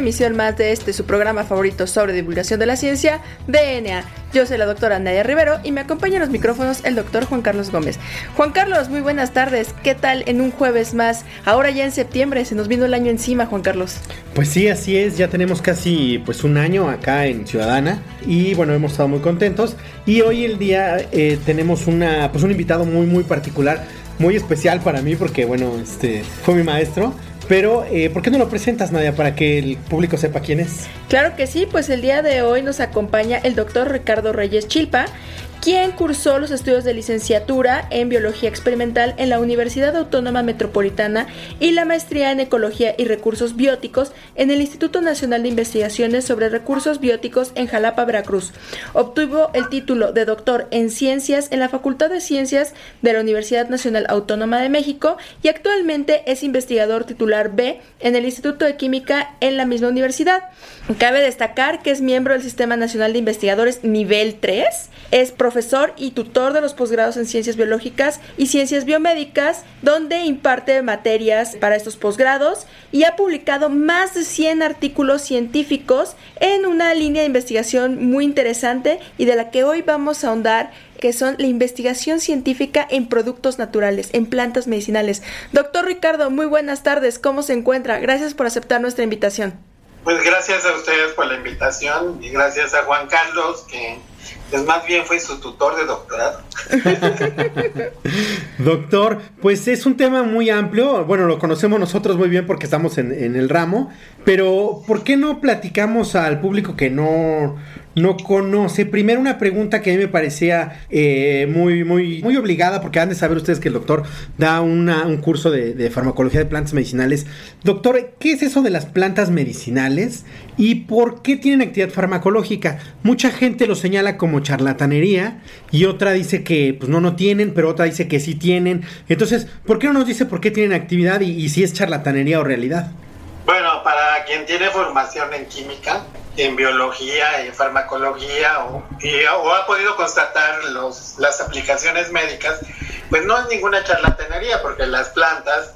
Emisión más de este su programa favorito sobre divulgación de la ciencia, DNA. Yo soy la doctora Nadia Rivero y me acompaña en los micrófonos el doctor Juan Carlos Gómez. Juan Carlos, muy buenas tardes. ¿Qué tal en un jueves más? Ahora ya en septiembre, se nos vino el año encima, Juan Carlos. Pues sí, así es. Ya tenemos casi pues un año acá en Ciudadana y bueno, hemos estado muy contentos. Y hoy el día eh, tenemos una pues un invitado muy muy particular, muy especial para mí porque bueno, este fue mi maestro. Pero, eh, ¿por qué no lo presentas, Nadia, para que el público sepa quién es? Claro que sí, pues el día de hoy nos acompaña el doctor Ricardo Reyes Chilpa, quien cursó los estudios de licenciatura en Biología Experimental en la Universidad Autónoma Metropolitana y la maestría en Ecología y Recursos Bióticos en el Instituto Nacional de Investigaciones sobre Recursos Bióticos en Jalapa, Veracruz. Obtuvo el título de doctor en Ciencias en la Facultad de Ciencias de la Universidad Nacional Autónoma de México y actualmente es investigador titular B en el Instituto de Química en la misma universidad. Cabe destacar que es miembro del Sistema Nacional de Investigadores nivel 3, es profesor y tutor de los posgrados en Ciencias Biológicas y Ciencias Biomédicas, donde imparte materias para estos posgrados y ha publicado más de 100 artículos científicos en una línea de investigación muy interesante y de la que hoy vamos a ahondar que son la investigación científica en productos naturales, en plantas medicinales. Doctor Ricardo, muy buenas tardes, ¿cómo se encuentra? Gracias por aceptar nuestra invitación. Pues gracias a ustedes por la invitación y gracias a Juan Carlos, que pues más bien fue su tutor de doctorado. Doctor, pues es un tema muy amplio. Bueno, lo conocemos nosotros muy bien porque estamos en, el ramo. Pero, ¿por qué no platicamos al público que no, no conoce? Primero, una pregunta que a mí me parecía eh, muy, muy, muy obligada, porque han de saber ustedes que el doctor da una, un curso de, de farmacología de plantas medicinales. Doctor, ¿qué es eso de las plantas medicinales y por qué tienen actividad farmacológica? Mucha gente lo señala como charlatanería y otra dice que pues no, no tienen, pero otra dice que sí tienen. Entonces, ¿por qué no nos dice por qué tienen actividad y, si es charlatanería o realidad? Bueno, para quien tiene formación en química, en biología, en farmacología o, y, o ha podido constatar los, las aplicaciones médicas, pues no es ninguna charlatanería porque las plantas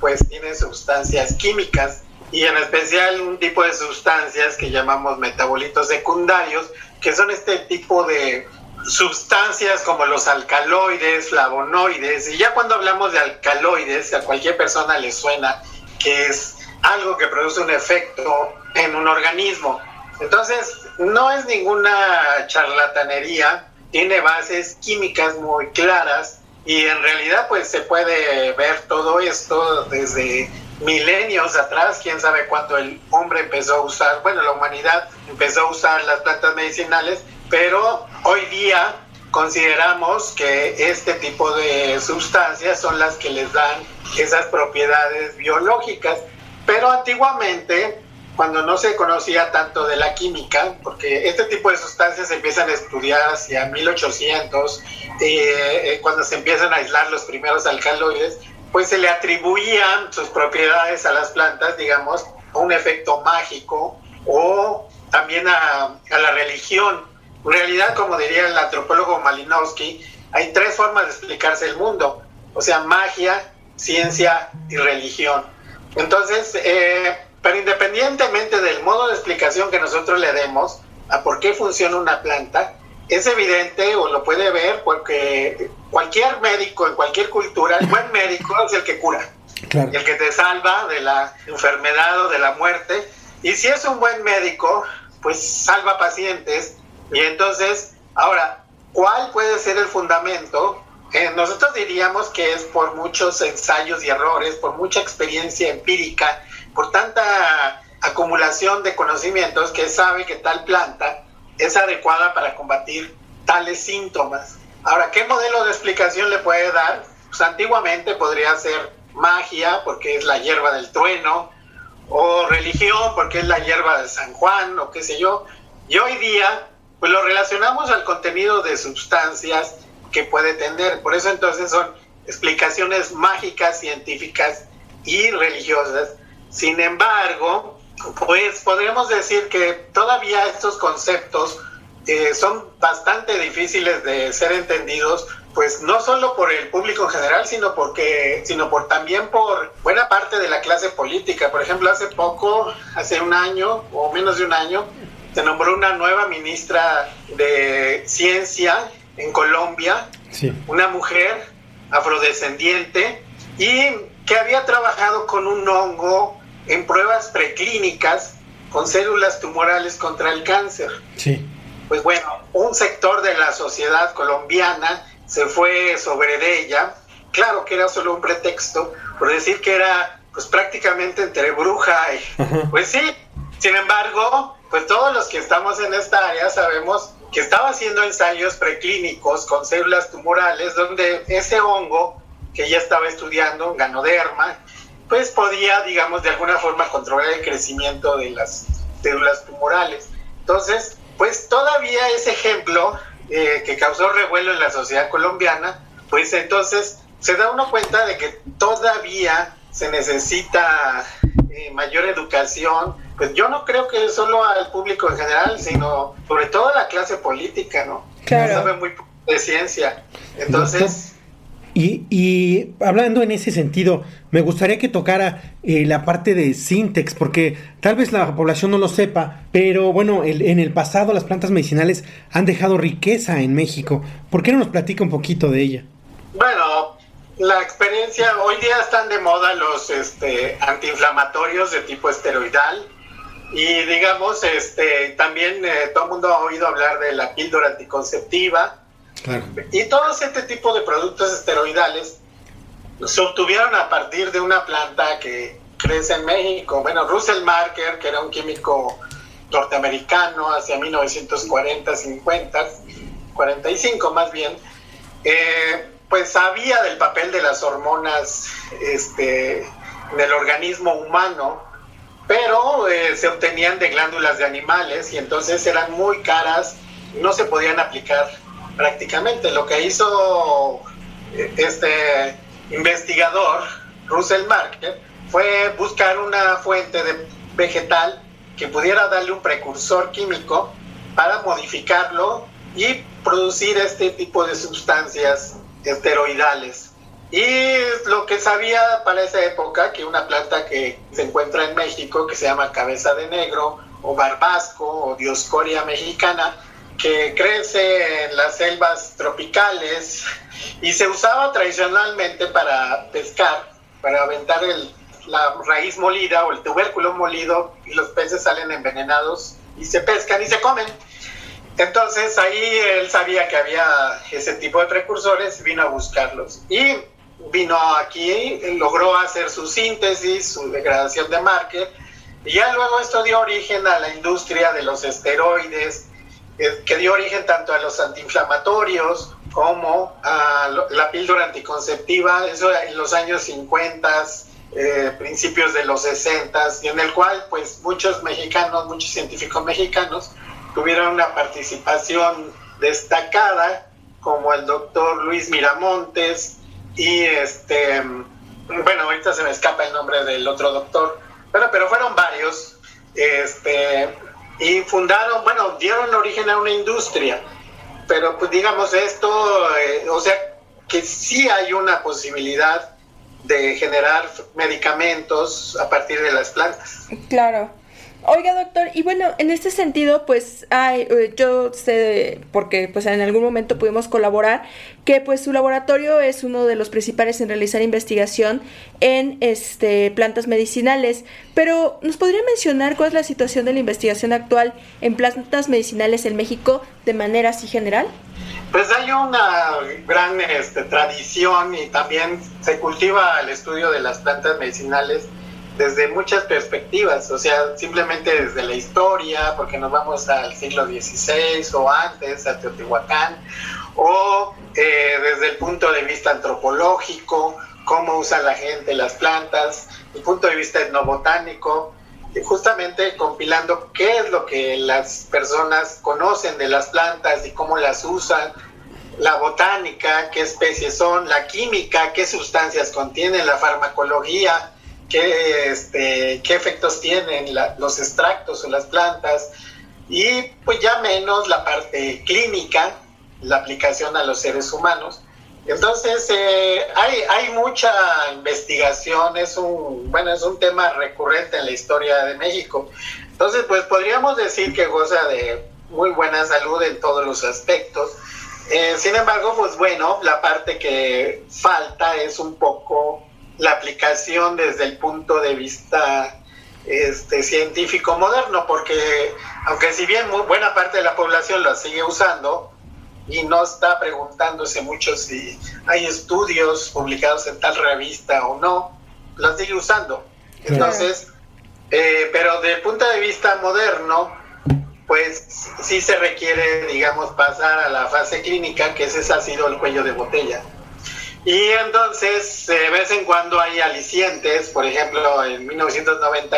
pues tienen sustancias químicas y en especial un tipo de sustancias que llamamos metabolitos secundarios, que son este tipo de sustancias como los alcaloides, flavonoides, y ya cuando hablamos de alcaloides, a cualquier persona le suena que es algo que produce un efecto en un organismo. Entonces, no es ninguna charlatanería, tiene bases químicas muy claras y en realidad pues se puede ver todo esto desde milenios atrás, quién sabe cuánto el hombre empezó a usar, bueno, la humanidad empezó a usar las plantas medicinales, pero hoy día consideramos que este tipo de sustancias son las que les dan esas propiedades biológicas. Pero antiguamente, cuando no se conocía tanto de la química, porque este tipo de sustancias se empiezan a estudiar hacia 1800, eh, cuando se empiezan a aislar los primeros alcaloides, pues se le atribuían sus propiedades a las plantas, digamos, a un efecto mágico o también a, la religión. En realidad, como diría el antropólogo Malinowski, hay tres formas de explicarse el mundo, o sea, magia, ciencia y religión. Entonces, eh, pero independientemente del modo de explicación que nosotros le demos a por qué funciona una planta, es evidente o lo puede ver porque cualquier médico en cualquier cultura, el buen médico es el que cura, claro. el que te salva de la enfermedad o de la muerte. Y si es un buen médico, pues salva pacientes. Y entonces, ahora, ¿cuál puede ser el fundamento eh, nosotros diríamos que es por muchos ensayos y errores, por mucha experiencia empírica, por tanta acumulación de conocimientos que sabe que tal planta es adecuada para combatir tales síntomas. Ahora, ¿qué modelo de explicación le puede dar? Pues antiguamente podría ser magia, porque es la hierba del trueno, o religión, porque es la hierba de San Juan, o qué sé yo. Y hoy día, pues lo relacionamos al contenido de sustancias que puede tener. Por eso entonces son explicaciones mágicas, científicas y religiosas. Sin embargo, pues podríamos decir que todavía estos conceptos eh, son bastante difíciles de ser entendidos, pues no solo por el público en general, sino porque, sino por también por buena parte de la clase política. Por ejemplo, hace poco, hace un año o menos de un año, se nombró una nueva ministra de ciencia en Colombia, una mujer afrodescendiente y que había trabajado con un hongo en pruebas preclínicas con células tumorales contra el cáncer. Sí. Pues bueno, un sector de la sociedad colombiana se fue sobre ella. Claro que era solo un pretexto por decir que era pues prácticamente entre bruja y pues sí. Sin embargo, pues todos los que estamos en esta área sabemos que estaba haciendo ensayos preclínicos con células tumorales donde ese hongo que ella estaba estudiando, ganoderma, pues podía, digamos, de alguna forma controlar el crecimiento de las células tumorales. Entonces, pues todavía ese ejemplo eh, que causó revuelo en la sociedad colombiana, pues entonces se da uno cuenta de que todavía se necesita eh, mayor educación, pues yo no creo que solo al público en general, sino sobre todo a la clase política, ¿no? Claro. sabe muy poco de ciencia. Entonces... Y, y, hablando en ese sentido, me gustaría que tocara eh, la parte de Sintex, porque tal vez la población no lo sepa, pero bueno, el, en el pasado las plantas medicinales han dejado riqueza en México. ¿Por qué no nos platica un poquito de ella? Bueno, la experiencia, hoy día están de moda los este, antiinflamatorios de tipo esteroidal y digamos, este, también eh, todo el mundo ha oído hablar de la píldora anticonceptiva y todos este tipo de productos esteroidales se obtuvieron a partir de una planta que crece en México. Bueno, Russell Marker, que era un químico norteamericano hacia 1940, 50, 45 más bien, eh, pues sabía del papel de las hormonas este, en el organismo humano, pero eh, se obtenían de glándulas de animales y entonces eran muy caras, no se podían aplicar prácticamente. Lo que hizo eh, este investigador, Russell Marker, fue buscar una fuente de vegetal que pudiera darle un precursor químico para modificarlo y producir este tipo de sustancias esteroidales. Y lo que sabía para esa época, que una planta que se encuentra en México, que se llama cabeza de negro, o barbasco, o dioscoria mexicana, que crece en las selvas tropicales y se usaba tradicionalmente para pescar, para aventar el, la raíz molida o el tubérculo molido y los peces salen envenenados y se pescan y se comen. Entonces ahí él sabía que había ese tipo de precursores, vino a buscarlos y vino aquí, logró hacer su síntesis, su degradación de Marker y ya luego esto dio origen a la industria de los esteroides, que dio origen tanto a los antiinflamatorios como a la píldora anticonceptiva, eso en los años 50, eh, principios de los 60, y en el cual pues muchos mexicanos, muchos científicos mexicanos tuvieron una participación destacada, como el doctor Luis Miramontes y este, bueno, ahorita se me escapa el nombre del otro doctor, pero, pero fueron varios, este, y fundaron, bueno, dieron origen a una industria, pero pues digamos esto, eh, o sea, que sí hay una posibilidad de generar medicamentos a partir de las plantas. Claro. Oiga, doctor, y bueno, en este sentido, pues hay, eh, yo sé, porque pues en algún momento pudimos colaborar, que pues su laboratorio es uno de los principales en realizar investigación en este plantas medicinales. Pero, ¿nos podría mencionar cuál es la situación de la investigación actual en plantas medicinales en México de manera así general? Pues hay una gran este, tradición y también se cultiva el estudio de las plantas medicinales desde muchas perspectivas, o sea, simplemente desde la historia, porque nos vamos al siglo XVI o antes, a Teotihuacán, o eh, desde el punto de vista antropológico, cómo usa la gente las plantas, el punto de vista etnobotánico, y justamente compilando qué es lo que las personas conocen de las plantas y cómo las usan, la botánica, qué especies son, la química, qué sustancias contienen, la farmacología, qué, este, qué efectos tienen los extractos o las plantas, y pues ya menos la parte clínica, la aplicación a los seres humanos. Entonces, eh, hay, hay mucha investigación, es un, bueno, es un tema recurrente en la historia de México. Entonces, pues podríamos decir que goza de muy buena salud en todos los aspectos. Eh, sin embargo, pues bueno, la parte que falta es un poco la aplicación desde el punto de vista este, científico moderno, porque aunque si bien muy buena parte de la población lo sigue usando, y no está preguntándose mucho si hay estudios publicados en tal revista o no, las sigue usando. Entonces, eh, pero desde el punto de vista moderno, pues sí se requiere, digamos, pasar a la fase clínica, que ese ha sido el cuello de botella. Y entonces, de vez en cuando hay alicientes, por ejemplo, en 1990,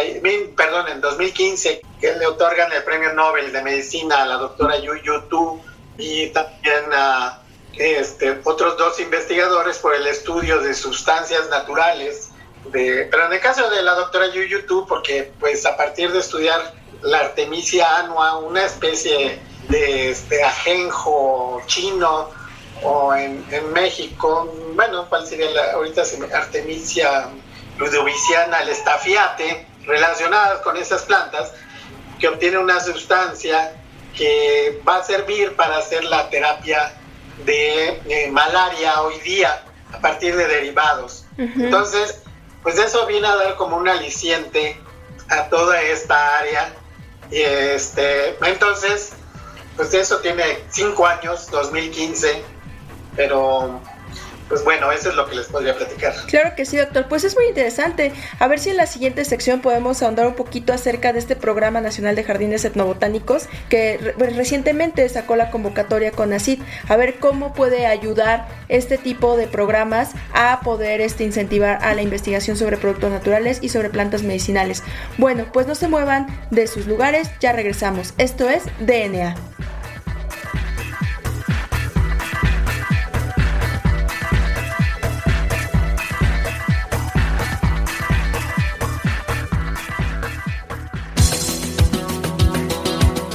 perdón, en 2015, que le otorgan el premio Nobel de Medicina a la doctora Yu Yu Tu, y también a este, otros dos investigadores por el estudio de sustancias naturales. De, pero en el caso de la doctora Yu Yu porque pues a partir de estudiar la Artemisia annua, una especie de este, ajenjo chino, o en, en, México, bueno, ¿cuál sería la, ahorita se me, Artemisia ludoviciana, el estafiate, relacionadas con esas plantas, que obtiene una sustancia que va a servir para hacer la terapia de malaria hoy día a partir de derivados. Entonces, pues eso viene a dar como un aliciente a toda esta área. Y este, entonces, pues eso tiene cinco años, 2015, pero pues bueno, eso es lo que les podría platicar. Claro que sí, doctor. Pues es muy interesante. A ver si en la siguiente sección podemos ahondar un poquito acerca de este Programa Nacional de Jardines Etnobotánicos que pues, recientemente sacó la convocatoria con ACID. A ver cómo puede ayudar este tipo de programas a poder este, incentivar a la investigación sobre productos naturales y sobre plantas medicinales. Bueno, pues no se muevan de sus lugares, ya regresamos. Esto es DNA.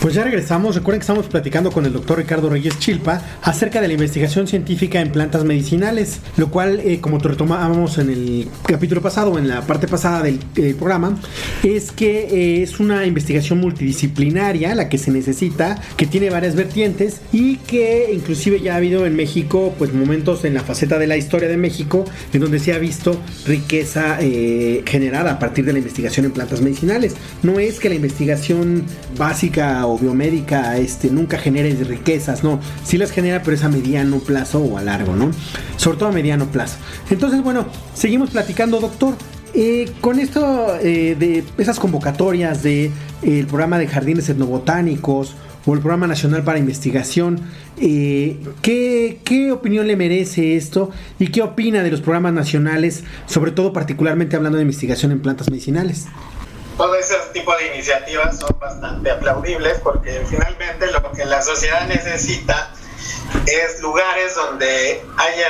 Pues ya regresamos. Recuerden que estamos platicando con el doctor Ricardo Reyes Chilpa acerca de la investigación científica en plantas medicinales, lo cual, eh, como te retomábamos en el capítulo pasado, en la parte pasada del programa, es que eh, es una investigación multidisciplinaria la que se necesita, que tiene varias vertientes y que inclusive ya ha habido en México, pues momentos en la faceta de la historia de México en donde se ha visto riqueza eh, generada a partir de la investigación en plantas medicinales. No es que la investigación básica o biomédica este, nunca genere riquezas, no, sí las genera, pero es a mediano plazo o a largo, ¿no? Sobre todo a mediano plazo. Entonces, bueno, seguimos platicando, doctor. Eh, con esto eh, de esas convocatorias de, el programa de jardines etnobotánicos o el programa nacional para investigación, eh, ¿qué, ¿qué opinión le merece esto y qué opina de los programas nacionales, sobre todo particularmente hablando de investigación en plantas medicinales? Todo ese tipo de iniciativas son bastante aplaudibles porque finalmente lo que la sociedad necesita es lugares donde haya,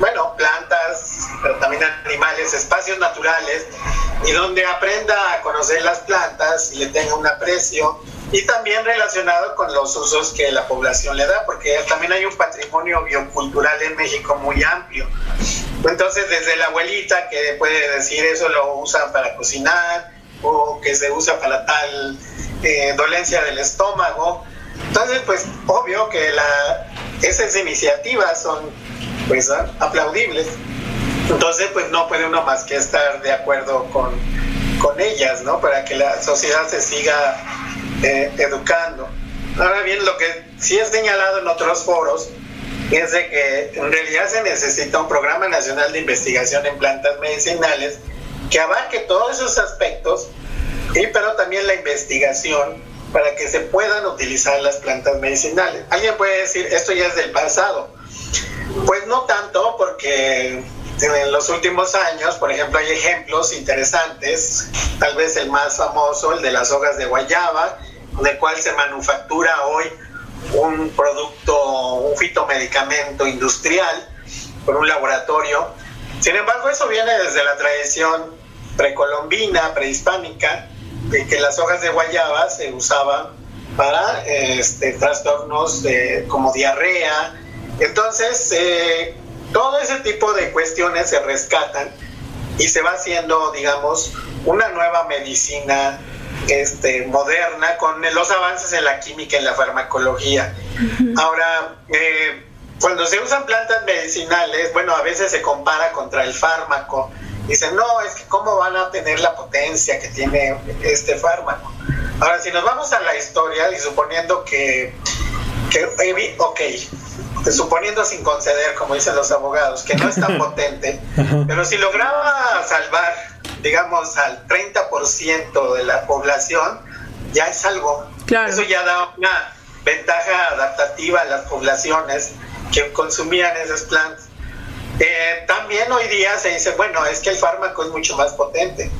bueno, plantas, pero también animales, espacios naturales y donde aprenda a conocer las plantas y le tenga un aprecio y también relacionado con los usos que la población le da, porque también hay un patrimonio biocultural en México muy amplio. Entonces, desde la abuelita que puede decir eso lo usan para cocinar, o que se usa para tal eh, dolencia del estómago. Entonces, pues obvio que la, esas iniciativas son pues aplaudibles. Entonces, pues no puede uno más que estar de acuerdo con, con ellas, ¿no? Para que la sociedad se siga eh, educando. Ahora bien, lo que sí es señalado en otros foros es de que en realidad se necesita un programa nacional de investigación en plantas medicinales que abarque todos esos aspectos y pero también la investigación para que se puedan utilizar las plantas medicinales. Alguien puede decir, esto ya es del pasado. Pues no tanto, porque en los últimos años, por ejemplo, hay ejemplos interesantes, tal vez el más famoso, el de las hojas de guayaba, de cual se manufactura hoy un producto, un fitomedicamento industrial por un laboratorio. Sin embargo, eso viene desde la tradición precolombina, prehispánica, de que las hojas de guayaba se usaban para este, trastornos de, como diarrea. Entonces, eh, todo ese tipo de cuestiones se rescatan y se va haciendo, digamos, una nueva medicina este, moderna con los avances en la química y en la farmacología. Ahora, eh, cuando se usan plantas medicinales, bueno, a veces se compara contra el fármaco. Dicen, no, es que cómo van a tener la potencia que tiene este fármaco. Ahora, si nos vamos a la historia y suponiendo que, que ok, suponiendo sin conceder, como dicen los abogados, que no es tan potente, pero si lograba salvar, digamos, al 30% de la población, ya es algo. Eso ya da una ventaja adaptativa a las poblaciones que consumían esas plantas. Eh, también hoy día se dice, bueno, es que el fármaco es mucho más potente.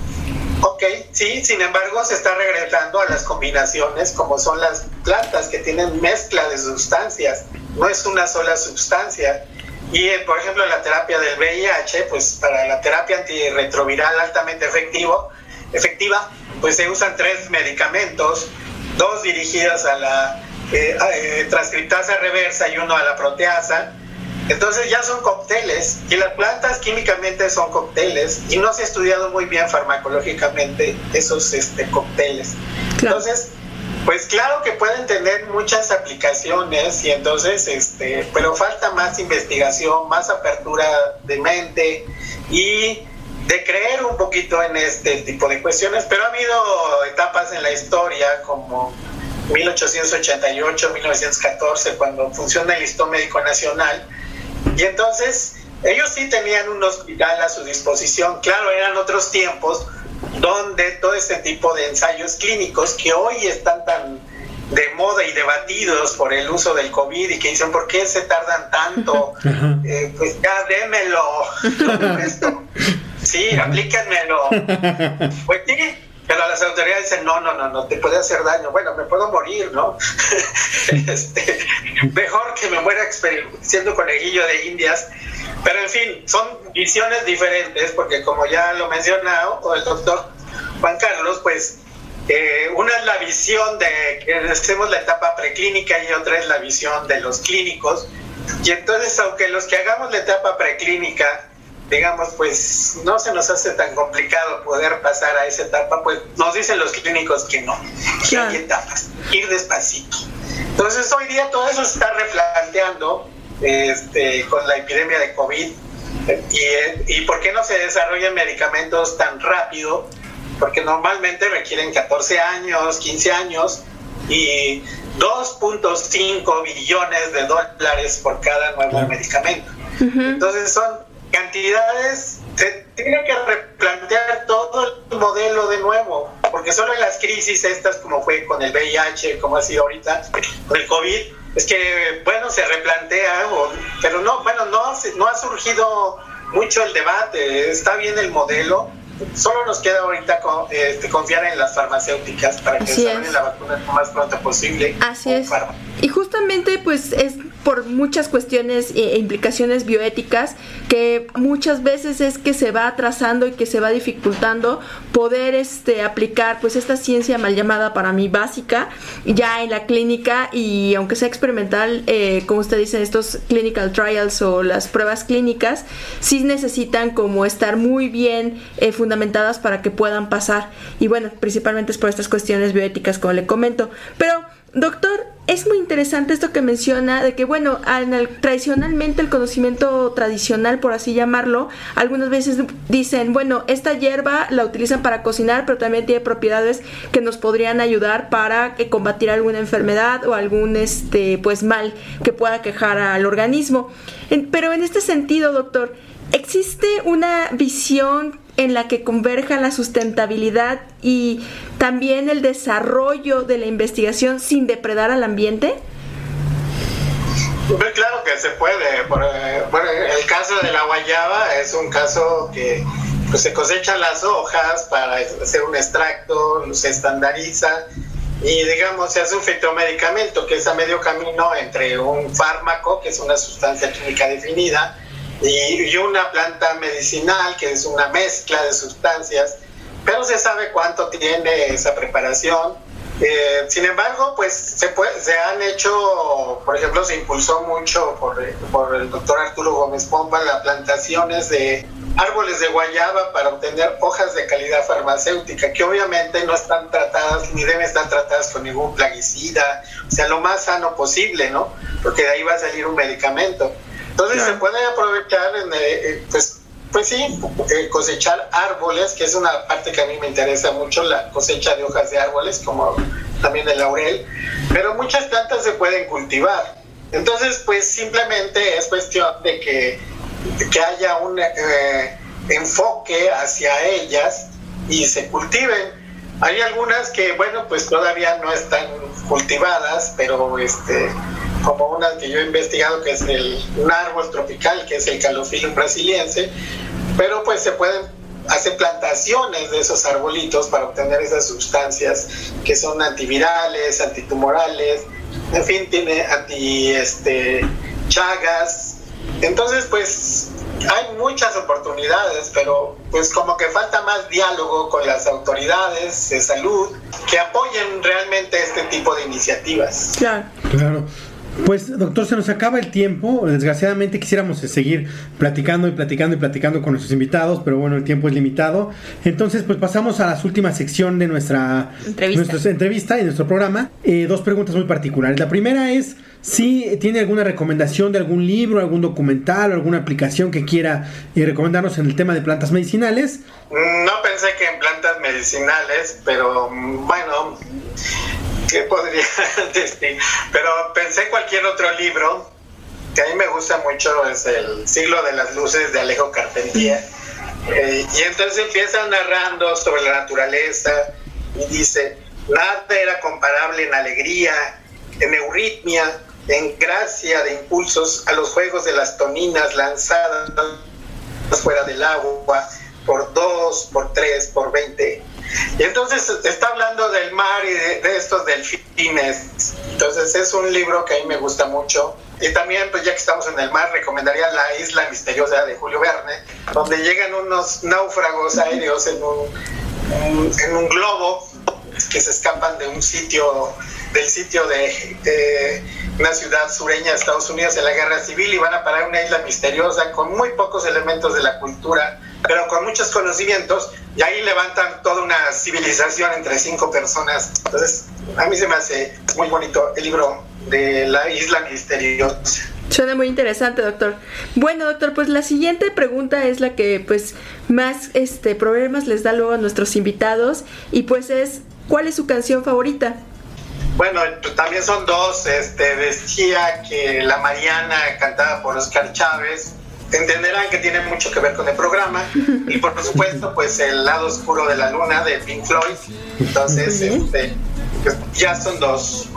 Ok, sí, sin embargo se está regresando a las combinaciones como son las plantas que tienen mezcla de sustancias, no es una sola sustancia. Y eh, por ejemplo la terapia del VIH, pues para la terapia antirretroviral altamente efectivo, efectiva, pues se usan tres medicamentos, dos dirigidas a la eh, eh, transcriptasa reversa y uno a la proteasa. Entonces ya son cócteles y las plantas químicamente son cócteles y no se ha estudiado muy bien farmacológicamente esos este, cócteles. Entonces, pues claro que pueden tener muchas aplicaciones y entonces, este, pero falta más investigación, más apertura de mente y de creer un poquito en este tipo de cuestiones, pero ha habido etapas en la historia como 1888, 1914, cuando funciona el listón médico nacional, y entonces ellos sí tenían un hospital a su disposición, claro, eran otros tiempos donde todo este tipo de ensayos clínicos que hoy están tan de moda y debatidos por el uso del COVID y que dicen, ¿por qué se tardan tanto? Eh, pues ya démelo. sí, aplíquenmelo. Pues sí, pero las autoridades dicen, no, no, no, no te puede hacer daño. Bueno, me puedo morir, ¿no? este, mejor que me muera siendo conejillo de indias. Pero en fin, son visiones diferentes porque como ya lo mencionado el doctor Juan Carlos, pues eh, una es la visión de que hacemos la etapa preclínica y otra es la visión de los clínicos. Y entonces, aunque los que hagamos la etapa preclínica digamos, pues no se nos hace tan complicado poder pasar a esa etapa, pues nos dicen los clínicos que no, que hay etapas, ir despacito. Entonces hoy día todo eso se está replanteando este, con la epidemia de COVID y, y por qué no se desarrollan medicamentos tan rápido, porque normalmente requieren 14 años, 15 años y 2.5 billones de dólares por cada nuevo medicamento. Entonces son cantidades, se tiene que replantear todo el modelo de nuevo, porque solo en las crisis estas, como fue con el VIH, como ha sido ahorita, con el COVID, es que, bueno, se replantea, pero no, bueno, no, no ha surgido mucho el debate, está bien el modelo, solo nos queda ahorita este, confiar en las farmacéuticas para que desarrollen la vacuna lo más pronto posible. Así es. Y justamente pues es por muchas cuestiones e implicaciones bioéticas que muchas veces es que se va atrasando y que se va dificultando poder este aplicar pues esta ciencia mal llamada para mí básica ya en la clínica y aunque sea experimental eh, como usted dice estos clinical trials o las pruebas clínicas sí necesitan como estar muy bien eh, fundamentadas para que puedan pasar y bueno principalmente es por estas cuestiones bioéticas como le comento pero Doctor, es muy interesante esto que menciona de que, bueno, tradicionalmente el conocimiento tradicional, por así llamarlo, algunas veces dicen, bueno, esta hierba la utilizan para cocinar, pero también tiene propiedades que nos podrían ayudar para eh, combatir alguna enfermedad o algún, este, pues, mal que pueda quejar al organismo. pero en este sentido, doctor, ¿existe una visión en la que converja la sustentabilidad y también el desarrollo de la investigación sin depredar al ambiente? Pues claro que se puede. Eh, bueno, el caso de la guayaba es un caso que pues, se cosechan las hojas para hacer un extracto, se estandariza y digamos se hace un fitomedicamento que es a medio camino entre un fármaco, que es una sustancia química definida, y, una planta medicinal, que es una mezcla de sustancias, pero se sabe cuánto tiene esa preparación. Eh, sin embargo, pues se, se han hecho, por ejemplo, se impulsó mucho por, por el doctor Arturo Gómez Pompa las plantaciones de árboles de guayaba para obtener hojas de calidad farmacéutica, que obviamente no están tratadas ni deben estar tratadas con ningún plaguicida, o sea, lo más sano posible, ¿no? Porque de ahí va a salir un medicamento. Entonces se puede aprovechar, en, eh, eh, pues, pues sí, eh, cosechar árboles, que es una parte que a mí me interesa mucho, la cosecha de hojas de árboles, como también el laurel, pero muchas plantas se pueden cultivar. Entonces, pues simplemente es cuestión de que, que haya un enfoque hacia ellas y se cultiven. Hay algunas que, bueno, pues todavía no están cultivadas, pero este, como una que yo he investigado, que es el, un árbol tropical, que es el Calophyllum brasiliense, pero pues se pueden hacer plantaciones de esos arbolitos para obtener esas sustancias que son antivirales, antitumorales, en fin, tiene anti este, chagas. Entonces, pues hay muchas oportunidades, pero pues como que falta más diálogo con las autoridades de salud que apoyen realmente este tipo de iniciativas. Claro. Claro. Pues doctor, se nos acaba el tiempo. Desgraciadamente quisiéramos seguir platicando y platicando y platicando con nuestros invitados, pero bueno, el tiempo es limitado. Entonces, pues pasamos a las últimas sección de nuestra entrevista, nuestra entrevista y nuestro programa. Eh, dos preguntas muy particulares. La primera es si tiene alguna recomendación de algún libro, algún documental o alguna aplicación que quiera eh, recomendarnos en el tema de plantas medicinales. No pensé que en plantas medicinales, pero mm, bueno ¿qué podría decir? Pero pensé cualquier otro libro que a mí me gusta mucho, es El siglo de las luces de Alejo Carpentier. Eh, y entonces empieza narrando sobre la naturaleza y dice, nada era comparable en alegría, en euritmia, en gracia de impulsos a los juegos de las toninas lanzadas fuera del agua por dos, por tres, por veinte y entonces está hablando del mar y de, estos delfines. Entonces es un libro que a mí me gusta mucho. Y también, pues ya que estamos en el mar, recomendaría La Isla Misteriosa de Julio Verne, donde llegan unos náufragos aéreos en un, en un globo que se escapan de un sitio, del sitio de una ciudad sureña de Estados Unidos en la guerra civil y van a parar una isla misteriosa con muy pocos elementos de la cultura, pero con muchos conocimientos y ahí levantan toda una civilización entre cinco personas. Entonces, a mí se me hace muy bonito el libro de la isla misteriosa. Suena muy interesante, doctor. Bueno, doctor, pues la siguiente pregunta es la que pues más este problemas les da luego a nuestros invitados y pues es ¿cuál es su canción favorita? Bueno, también son dos. Este decía que La Mariana cantada por Oscar Chávez entenderán que tiene mucho que ver con el programa. Y por supuesto pues el lado oscuro de la luna de Pink Floyd. Entonces este pues, ya son dos.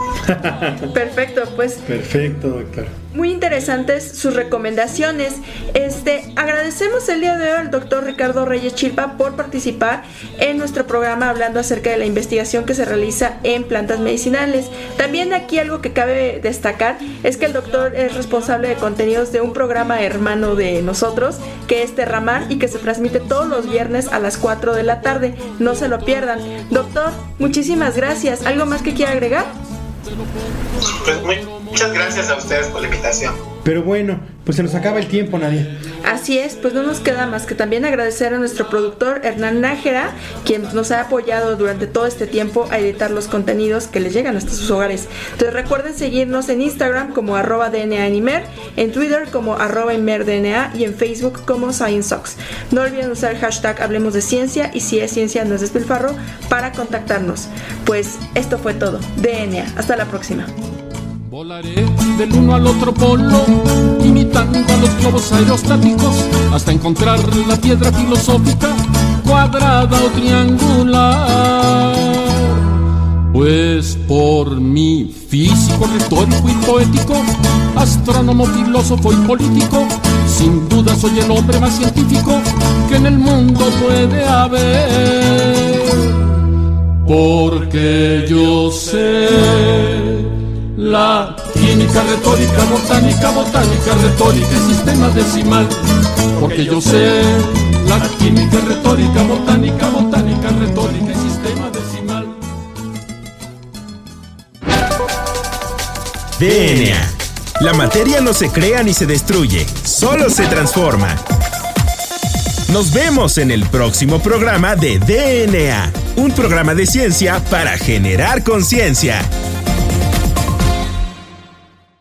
Perfecto pues. Perfecto doctor muy interesantes sus recomendaciones. Este, agradecemos el día de hoy al doctor Ricardo Reyes Chilpa por participar en nuestro programa hablando acerca de la investigación que se realiza en plantas medicinales. También aquí algo que cabe destacar es que el doctor es responsable de contenidos de un programa hermano de nosotros, que es Terramar y que se transmite todos los viernes a las 4 de la tarde. No se lo pierdan. Doctor, muchísimas gracias. ¿Algo más que quiera agregar? Pues muchas gracias a ustedes por la invitación. Pero bueno, pues se nos acaba el tiempo, Nadia. Así es, pues no nos queda más que también agradecer a nuestro productor Hernán Nájera, quien nos ha apoyado durante todo este tiempo a editar los contenidos que les llegan hasta sus hogares. Entonces recuerden seguirnos en Instagram como arroba DNA Animer, en Twitter como arroba InmerDNA y en Facebook como ScienceSox. No olviden usar el hashtag Hablemos de Ciencia y si es ciencia no es despilfarro para contactarnos. Pues esto fue todo. DNA. Hasta la próxima. Volaré del uno al otro polo, imitando a los globos aerostáticos, hasta encontrar la piedra filosófica, cuadrada o triangular. Pues por mi físico, retórico y poético, astrónomo, filósofo y político, sin duda soy el hombre más científico que en el mundo puede haber. Porque yo sé la química, retórica, botánica, botánica, retórica y sistema decimal. Porque yo sé la química, retórica, botánica, botánica, retórica y sistema decimal. DNA. La materia no se crea ni se destruye, solo se transforma. Nos vemos en el próximo programa de DNA, un programa de ciencia para generar conciencia.